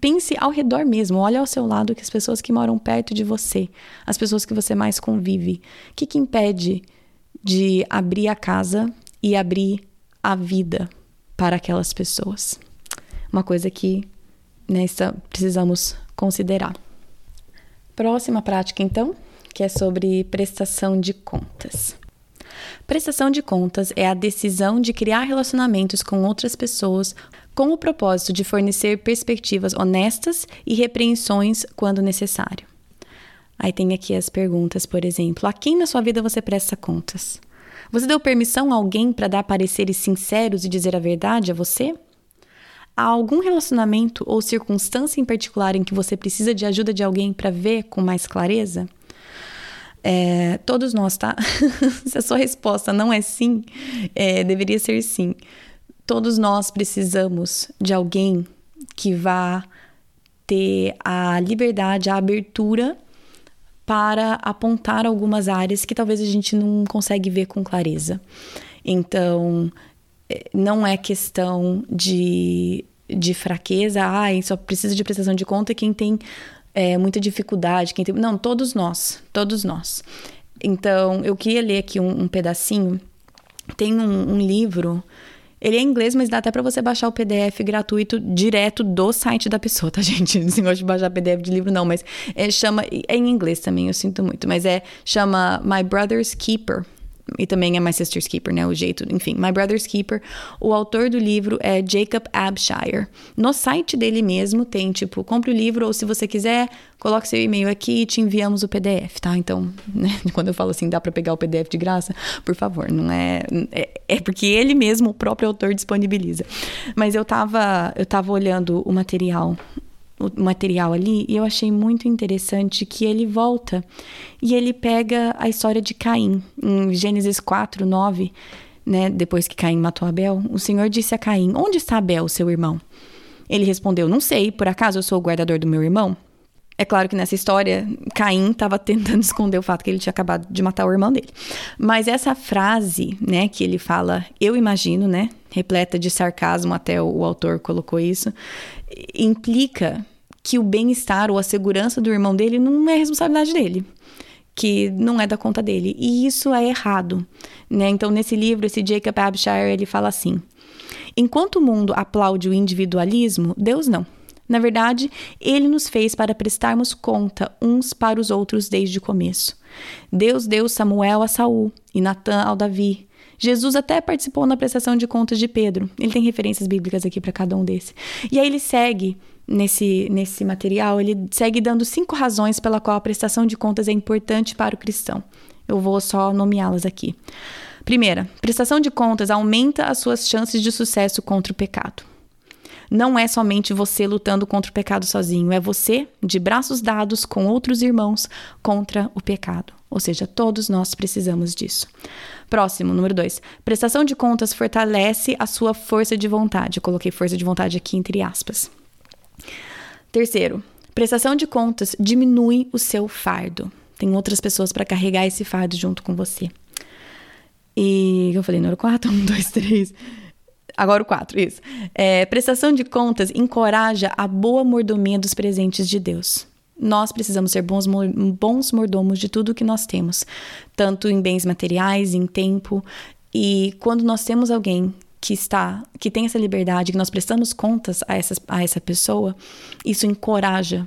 Pense ao redor mesmo, olha ao seu lado que as pessoas que moram perto de você, as pessoas que você mais convive. O que, que impede de abrir a casa e abrir a vida para aquelas pessoas. Uma coisa que nessa precisamos considerar. Próxima prática, então, que é sobre prestação de contas. Prestação de contas é a decisão de criar relacionamentos com outras pessoas com o propósito de fornecer perspectivas honestas e repreensões quando necessário. Aí tem aqui as perguntas, por exemplo: a quem na sua vida você presta contas? Você deu permissão a alguém para dar pareceres sinceros e dizer a verdade a você? Há algum relacionamento ou circunstância em particular em que você precisa de ajuda de alguém para ver com mais clareza? É, todos nós, tá? (laughs) Se a sua resposta não é sim, é, deveria ser sim. Todos nós precisamos de alguém que vá ter a liberdade, a abertura para apontar algumas áreas que talvez a gente não consegue ver com clareza. Então, é, não é questão de, de fraqueza, ah, só precisa de prestação de conta quem tem é, muita dificuldade, quem tem. Não, todos nós, todos nós. Então, eu queria ler aqui um, um pedacinho tem um, um livro ele é em inglês, mas dá até para você baixar o PDF gratuito direto do site da pessoa, tá, (laughs) gente? Não gosto de baixar PDF de livro, não, mas é, chama. É em inglês também, eu sinto muito, mas é. Chama My Brother's Keeper e também é My Sister's Keeper, né? O jeito, enfim, My Brother's Keeper. O autor do livro é Jacob Abshire. No site dele mesmo tem, tipo, compre o livro ou se você quiser, coloque seu e-mail aqui e te enviamos o PDF, tá? Então, (laughs) né, quando eu falo assim, dá para pegar o PDF de graça, por favor, não é, é, é porque ele mesmo, o próprio autor disponibiliza. Mas eu tava, eu tava olhando o material o material ali e eu achei muito interessante que ele volta e ele pega a história de Caim em Gênesis 4, 9, né, depois que Caim matou Abel, o Senhor disse a Caim: "Onde está Abel, seu irmão?" Ele respondeu: "Não sei, por acaso eu sou o guardador do meu irmão?" É claro que nessa história, Caim estava tentando (laughs) esconder o fato que ele tinha acabado de matar o irmão dele. Mas essa frase, né, que ele fala, eu imagino, né, repleta de sarcasmo, até o, o autor colocou isso, implica que o bem-estar ou a segurança do irmão dele não é responsabilidade dele que não é da conta dele. E isso é errado, né? Então, nesse livro, esse Jacob Abshire, ele fala assim: Enquanto o mundo aplaude o individualismo, Deus não. Na verdade, ele nos fez para prestarmos conta uns para os outros desde o começo. Deus deu Samuel a Saul e Natã ao Davi. Jesus até participou na prestação de contas de Pedro. Ele tem referências bíblicas aqui para cada um desses. E aí ele segue nesse, nesse material, ele segue dando cinco razões pela qual a prestação de contas é importante para o cristão. Eu vou só nomeá-las aqui. Primeira, prestação de contas aumenta as suas chances de sucesso contra o pecado não é somente você lutando contra o pecado sozinho, é você, de braços dados com outros irmãos, contra o pecado. Ou seja, todos nós precisamos disso. Próximo, número dois. Prestação de contas fortalece a sua força de vontade. Eu coloquei força de vontade aqui entre aspas. Terceiro, prestação de contas diminui o seu fardo. Tem outras pessoas para carregar esse fardo junto com você. E eu falei, número quatro, (laughs) um, dois, três. Agora o 4, isso. É, prestação de contas encoraja a boa mordomia dos presentes de Deus. Nós precisamos ser bons, bons mordomos de tudo que nós temos, tanto em bens materiais, em tempo. E quando nós temos alguém que está, que tem essa liberdade, que nós prestamos contas a essa, a essa pessoa, isso encoraja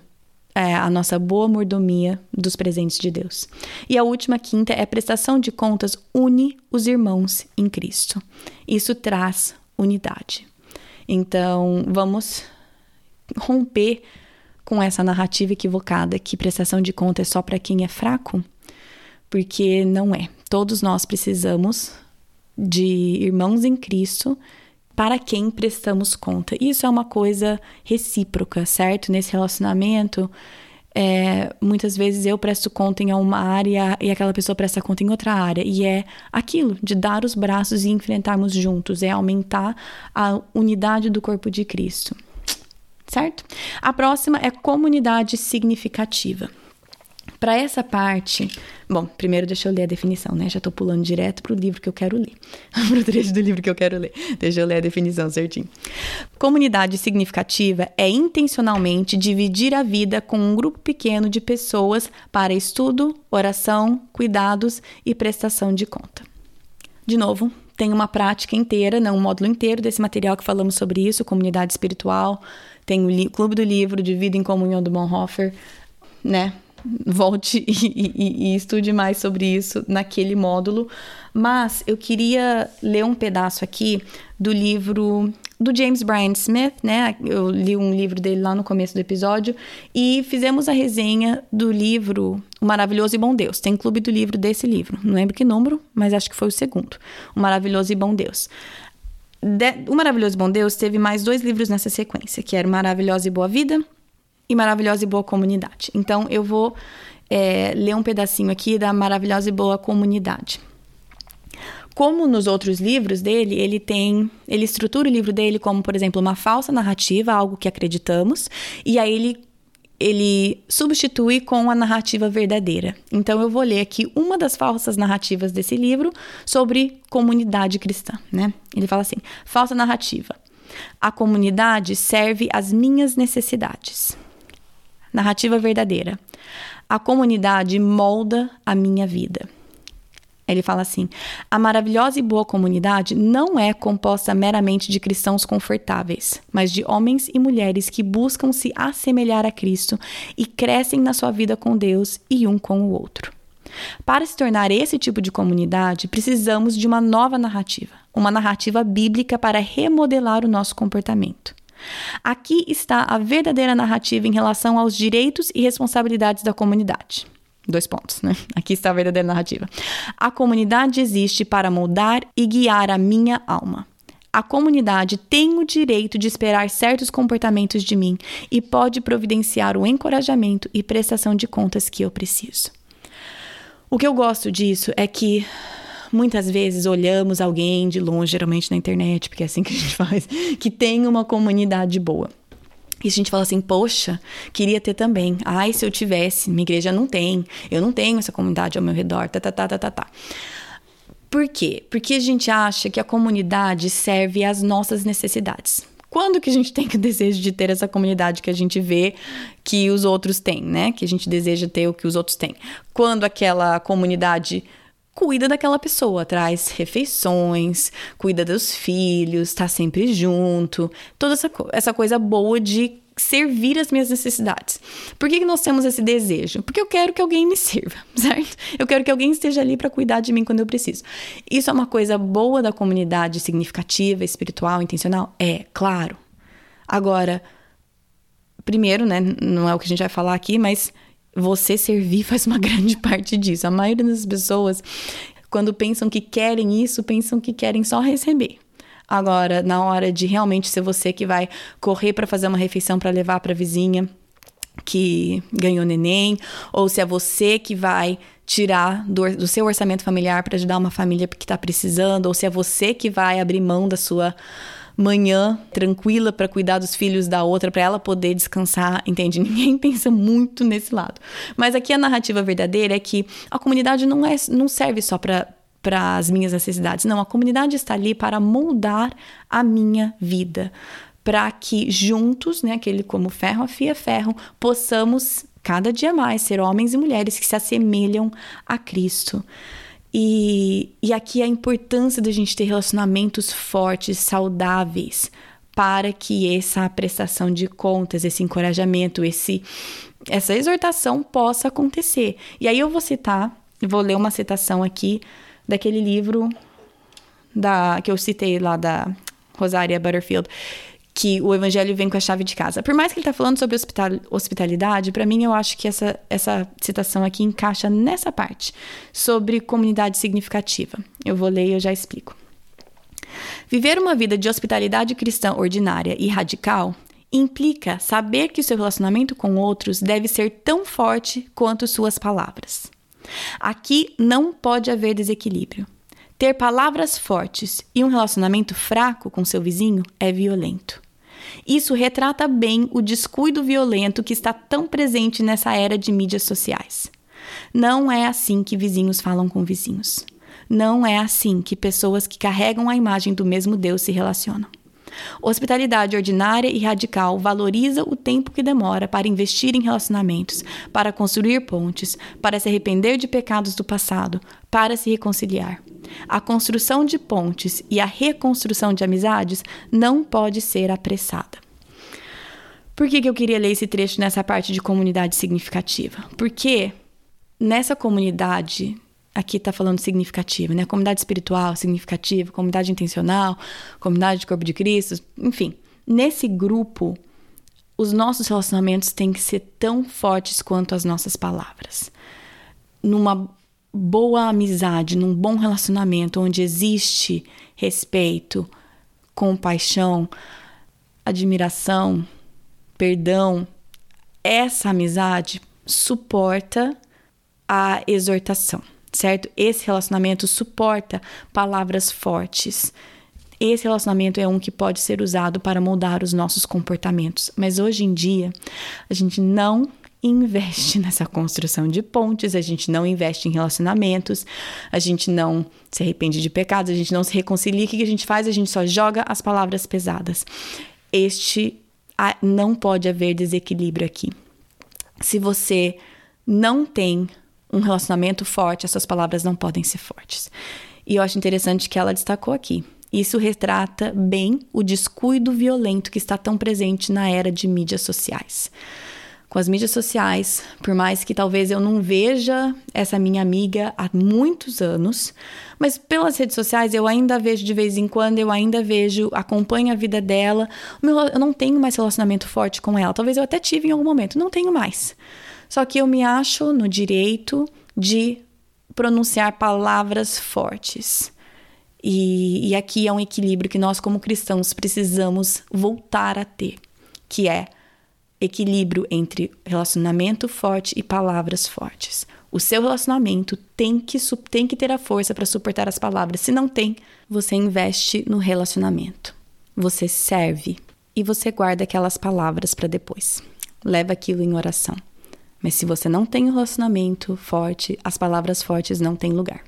é, a nossa boa mordomia dos presentes de Deus. E a última quinta é prestação de contas une os irmãos em Cristo. Isso traz unidade. Então, vamos romper com essa narrativa equivocada que prestação de conta é só para quem é fraco, porque não é. Todos nós precisamos de irmãos em Cristo para quem prestamos conta. Isso é uma coisa recíproca, certo? Nesse relacionamento, é, muitas vezes eu presto conta em uma área e aquela pessoa presta conta em outra área. E é aquilo, de dar os braços e enfrentarmos juntos, é aumentar a unidade do corpo de Cristo. Certo? A próxima é comunidade significativa. Para essa parte, bom, primeiro deixa eu ler a definição, né? Já estou pulando direto para o livro que eu quero ler, (laughs) para o trecho do livro que eu quero ler. Deixa eu ler a definição certinho. Comunidade significativa é intencionalmente dividir a vida com um grupo pequeno de pessoas para estudo, oração, cuidados e prestação de conta. De novo, tem uma prática inteira, não um módulo inteiro desse material que falamos sobre isso, comunidade espiritual, tem o Clube do Livro de Vida em Comunhão do Bonhoeffer, né? volte (laughs) e, e, e, estude mais sobre isso naquele módulo. Mas eu queria ler um pedaço aqui do livro do James Bryan Smith, né? Eu li um livro dele lá no começo do episódio e fizemos a resenha do livro O Maravilhoso e Bom Deus. Tem clube do livro desse livro. Não lembro que número, mas acho que foi o segundo. O Maravilhoso e Bom Deus. De, o Maravilhoso Bom Deus teve mais dois livros nessa sequência, que era Maravilhosa e Boa Vida e Maravilhosa e Boa Comunidade. Então, eu vou é, ler um pedacinho aqui da Maravilhosa e Boa Comunidade. Como nos outros livros dele, ele tem, ele estrutura o livro dele como, por exemplo, uma falsa narrativa, algo que acreditamos, e aí ele ele substitui com a narrativa verdadeira. Então eu vou ler aqui uma das falsas narrativas desse livro sobre comunidade cristã, né? Ele fala assim: falsa narrativa. A comunidade serve às minhas necessidades. Narrativa verdadeira. A comunidade molda a minha vida. Ele fala assim: a maravilhosa e boa comunidade não é composta meramente de cristãos confortáveis, mas de homens e mulheres que buscam se assemelhar a Cristo e crescem na sua vida com Deus e um com o outro. Para se tornar esse tipo de comunidade, precisamos de uma nova narrativa, uma narrativa bíblica para remodelar o nosso comportamento. Aqui está a verdadeira narrativa em relação aos direitos e responsabilidades da comunidade. Dois pontos, né? Aqui está a verdadeira narrativa. A comunidade existe para moldar e guiar a minha alma. A comunidade tem o direito de esperar certos comportamentos de mim e pode providenciar o encorajamento e prestação de contas que eu preciso. O que eu gosto disso é que muitas vezes olhamos alguém de longe, geralmente na internet, porque é assim que a gente (laughs) faz, que tem uma comunidade boa. E a gente fala assim, poxa, queria ter também. Ai, se eu tivesse, minha igreja não tem. Eu não tenho essa comunidade ao meu redor, tá, tá, tá, tá, tá, tá. Por quê? Porque a gente acha que a comunidade serve às nossas necessidades. Quando que a gente tem o desejo de ter essa comunidade que a gente vê que os outros têm, né? Que a gente deseja ter o que os outros têm. Quando aquela comunidade cuida daquela pessoa, traz refeições, cuida dos filhos, está sempre junto, toda essa, essa coisa boa de servir as minhas necessidades. Por que, que nós temos esse desejo? Porque eu quero que alguém me sirva, (laughs) certo? Eu quero que alguém esteja ali para cuidar de mim quando eu preciso. Isso é uma coisa boa da comunidade significativa, espiritual, intencional? É, claro. Agora, primeiro, né, não é o que a gente vai falar aqui, mas você servir faz uma (laughs) grande parte disso. A maioria das pessoas, quando pensam que querem isso, pensam que querem só receber. Agora, na hora de realmente ser você que vai correr para fazer uma refeição para levar para a vizinha que ganhou neném, ou se é você que vai tirar do, do seu orçamento familiar para ajudar uma família que está precisando, ou se é você que vai abrir mão da sua manhã tranquila para cuidar dos filhos da outra, para ela poder descansar, entende? (laughs) Ninguém pensa muito nesse lado. Mas aqui a narrativa verdadeira é que a comunidade não, é, não serve só para para as minhas necessidades. Não, a comunidade está ali para moldar a minha vida, para que juntos, né, aquele como ferro afia ferro, possamos cada dia mais ser homens e mulheres que se assemelham a Cristo. E, e aqui a importância da gente ter relacionamentos fortes, saudáveis, para que essa prestação de contas, esse encorajamento, esse, essa exortação possa acontecer. E aí eu vou citar, vou ler uma citação aqui daquele livro da que eu citei lá da Rosária Butterfield, que o evangelho vem com a chave de casa. Por mais que ele está falando sobre hospital, hospitalidade, para mim eu acho que essa, essa citação aqui encaixa nessa parte, sobre comunidade significativa. Eu vou ler e eu já explico. Viver uma vida de hospitalidade cristã ordinária e radical implica saber que o seu relacionamento com outros deve ser tão forte quanto suas palavras. Aqui não pode haver desequilíbrio. Ter palavras fortes e um relacionamento fraco com seu vizinho é violento. Isso retrata bem o descuido violento que está tão presente nessa era de mídias sociais. Não é assim que vizinhos falam com vizinhos. Não é assim que pessoas que carregam a imagem do mesmo Deus se relacionam. Hospitalidade ordinária e radical valoriza o tempo que demora para investir em relacionamentos, para construir pontes, para se arrepender de pecados do passado, para se reconciliar. A construção de pontes e a reconstrução de amizades não pode ser apressada. Por que, que eu queria ler esse trecho nessa parte de comunidade significativa? Porque nessa comunidade aqui está falando significativa, né? Comunidade espiritual significativa, comunidade intencional, comunidade de corpo de Cristo, enfim. Nesse grupo, os nossos relacionamentos têm que ser tão fortes quanto as nossas palavras. Numa boa amizade, num bom relacionamento onde existe respeito, compaixão, admiração, perdão, essa amizade suporta a exortação certo? Esse relacionamento suporta palavras fortes. Esse relacionamento é um que pode ser usado para moldar os nossos comportamentos. Mas hoje em dia, a gente não investe (laughs) nessa construção de pontes, a gente não investe em relacionamentos, a gente não se arrepende de pecados, a gente não se reconcilia. O que a gente faz? A gente só joga as palavras pesadas. Este não pode haver desequilíbrio aqui. Se você não tem um relacionamento forte, essas palavras não podem ser fortes. E eu acho interessante que ela destacou aqui. Isso retrata bem o descuido violento que está tão presente na era de mídias sociais com as mídias sociais, por mais que talvez eu não veja essa minha amiga há muitos anos, mas pelas redes sociais eu ainda vejo de vez em quando, eu ainda vejo, acompanho a vida dela. Eu não tenho mais relacionamento forte com ela. Talvez eu até tive em algum momento, não tenho mais. Só que eu me acho no direito de pronunciar palavras fortes. E, e aqui é um equilíbrio que nós, como cristãos, precisamos voltar a ter, que é equilíbrio entre relacionamento forte e palavras fortes. O seu relacionamento tem que, tem que ter a força para suportar as palavras. Se não tem, você investe no relacionamento. Você serve e você guarda aquelas palavras para depois. Leva aquilo em oração. Mas se você não tem um relacionamento forte, as palavras fortes não têm lugar.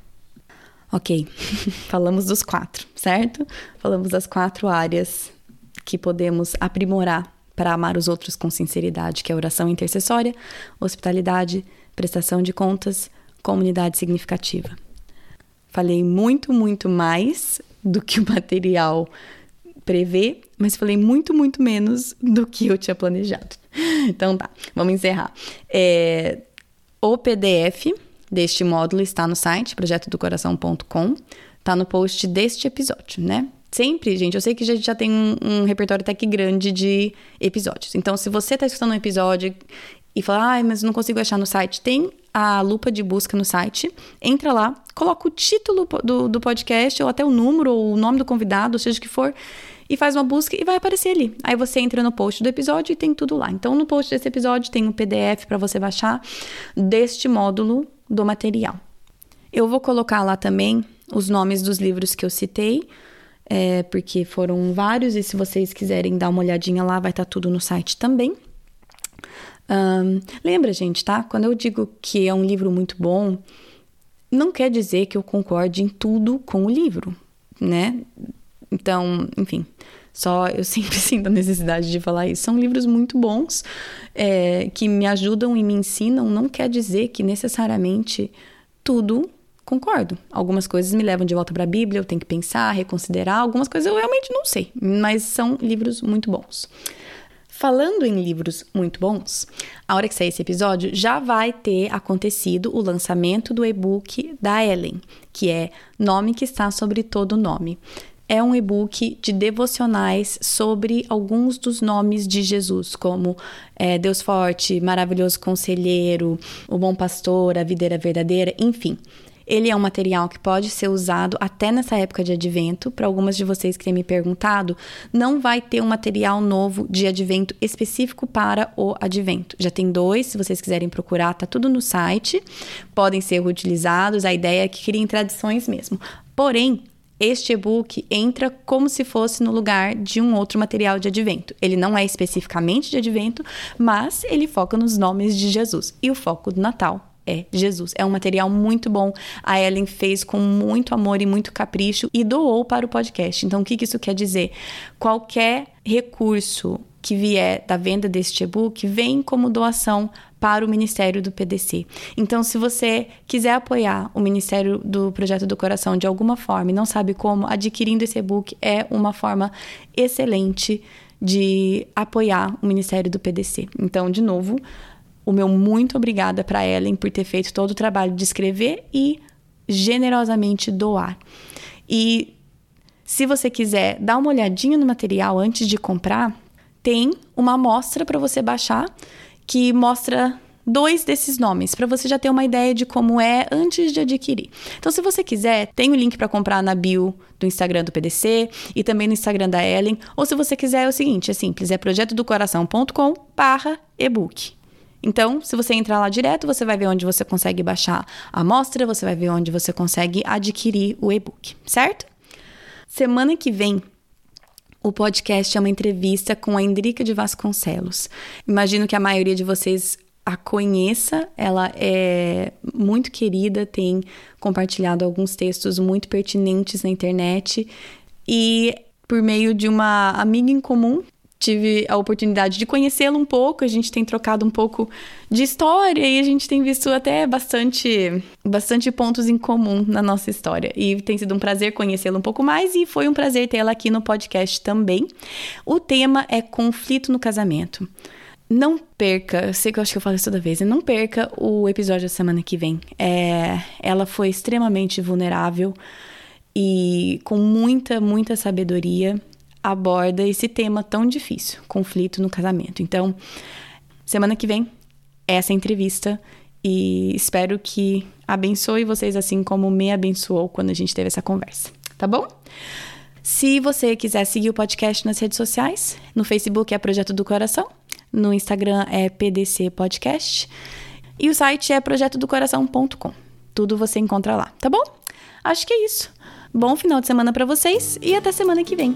Ok, (laughs) falamos dos quatro, certo? Falamos das quatro áreas que podemos aprimorar para amar os outros com sinceridade, que é oração intercessória, hospitalidade, prestação de contas, comunidade significativa. Falei muito, muito mais do que o material prevê, mas falei muito, muito menos do que eu tinha planejado. (laughs) Então tá, vamos encerrar. É, o PDF deste módulo está no site projetodocoração.com, tá no post deste episódio, né? Sempre, gente, eu sei que a gente já tem um, um repertório até que grande de episódios. Então, se você está escutando um episódio e fala, ai, mas não consigo achar no site, tem a lupa de busca no site. Entra lá, coloca o título do, do podcast, ou até o número, ou o nome do convidado, seja o que for, e faz uma busca e vai aparecer ali. Aí você entra no post do episódio e tem tudo lá. Então, no post desse episódio tem um PDF para você baixar deste módulo do material. Eu vou colocar lá também os nomes dos livros que eu citei é, porque foram vários, e se vocês quiserem dar uma olhadinha lá, vai estar tá tudo no site também. Um, lembra, gente, tá? Quando eu digo que é um livro muito bom, não quer dizer que eu concorde em tudo com o livro, né? Então, enfim, só eu (laughs) sempre sinto a necessidade de falar isso. São livros muito bons é, que me ajudam e me ensinam, não quer dizer que necessariamente tudo concordo. Algumas coisas me levam de volta para a Bíblia, eu tenho que pensar, reconsiderar. Algumas coisas eu realmente não sei, mas são livros muito bons. Falando em livros muito bons, a hora que sair esse episódio já vai ter acontecido o lançamento do e-book da Ellen, que é Nome que está sobre todo nome. É um e-book de devocionais sobre alguns dos nomes de Jesus, como é, Deus Forte, Maravilhoso Conselheiro, o Bom Pastor, a Videira Verdadeira, enfim. Ele é um material que pode ser usado até nessa época de advento. Para algumas de vocês que têm me perguntado, não vai ter um material novo de advento específico para o advento. Já tem dois, se vocês quiserem procurar, tá tudo no site. Podem ser utilizados. A ideia é que criem tradições mesmo. Porém, este e-book entra como se fosse no lugar de um outro material de advento. Ele não é especificamente de advento, mas ele foca nos nomes de Jesus. E o foco do Natal é Jesus. É um material muito bom. A Ellen fez com muito amor e muito capricho e doou para o podcast. Então, o que isso quer dizer? Qualquer recurso que vier da venda deste e-book vem como doação para o Ministério do PDC. Então, se você quiser apoiar o Ministério do Projeto do Coração de alguma forma e não sabe como, adquirindo esse e-book é uma forma excelente de apoiar o Ministério do PDC. Então, de novo, o meu muito obrigada para Ellen por ter feito todo o trabalho de escrever e generosamente doar. E se você quiser dar uma olhadinha no material antes de comprar, tem uma amostra para você baixar que mostra dois desses nomes, para você já ter uma ideia de como é antes de adquirir. Então, se você quiser, tem o link para comprar na bio do Instagram do PDC e também no Instagram da Ellen. Ou se você quiser, é o seguinte, é simples, é projetodocoração.com/ebook. Então, se você entrar lá direto, você vai ver onde você consegue baixar a amostra, você vai ver onde você consegue adquirir o e-book, certo? Semana que vem, o podcast é uma entrevista com a Endrica de Vasconcelos. Imagino que a maioria de vocês a conheça, ela é muito querida, tem compartilhado alguns textos muito pertinentes na internet e por meio de uma amiga em comum tive a oportunidade de conhecê-lo um pouco, a gente tem trocado um pouco de história e a gente tem visto até bastante, bastante pontos em comum na nossa história. E tem sido um prazer conhecê-lo um pouco mais e foi um prazer tê-la aqui no podcast também. O tema é conflito no casamento. Não perca, eu sei que eu acho que eu falo isso toda vez, não perca o episódio da semana que vem. É, ela foi extremamente vulnerável e com muita, muita sabedoria aborda esse tema tão difícil, conflito no casamento. Então, semana que vem, essa entrevista e espero que abençoe vocês assim como me abençoou quando a gente teve essa conversa, tá bom? Se você quiser seguir o podcast nas redes sociais, no Facebook é Projeto do Coração, no Instagram é PDC Podcast e o site é projetodocoração.com. Tudo você encontra lá, tá bom? Acho que é isso. Bom final de semana para vocês e até semana que vem.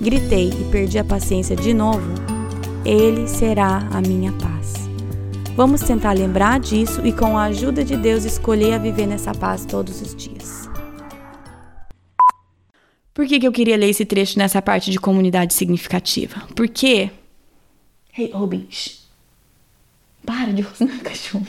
gritei e perdi a paciência de novo, Ele será a minha paz. Vamos tentar lembrar disso e, com a ajuda de Deus, escolher a viver nessa paz todos os dias. Por que, que eu queria ler esse trecho nessa parte de comunidade significativa? Porque. Hey, Robin, para de (laughs) rosnar cachorro.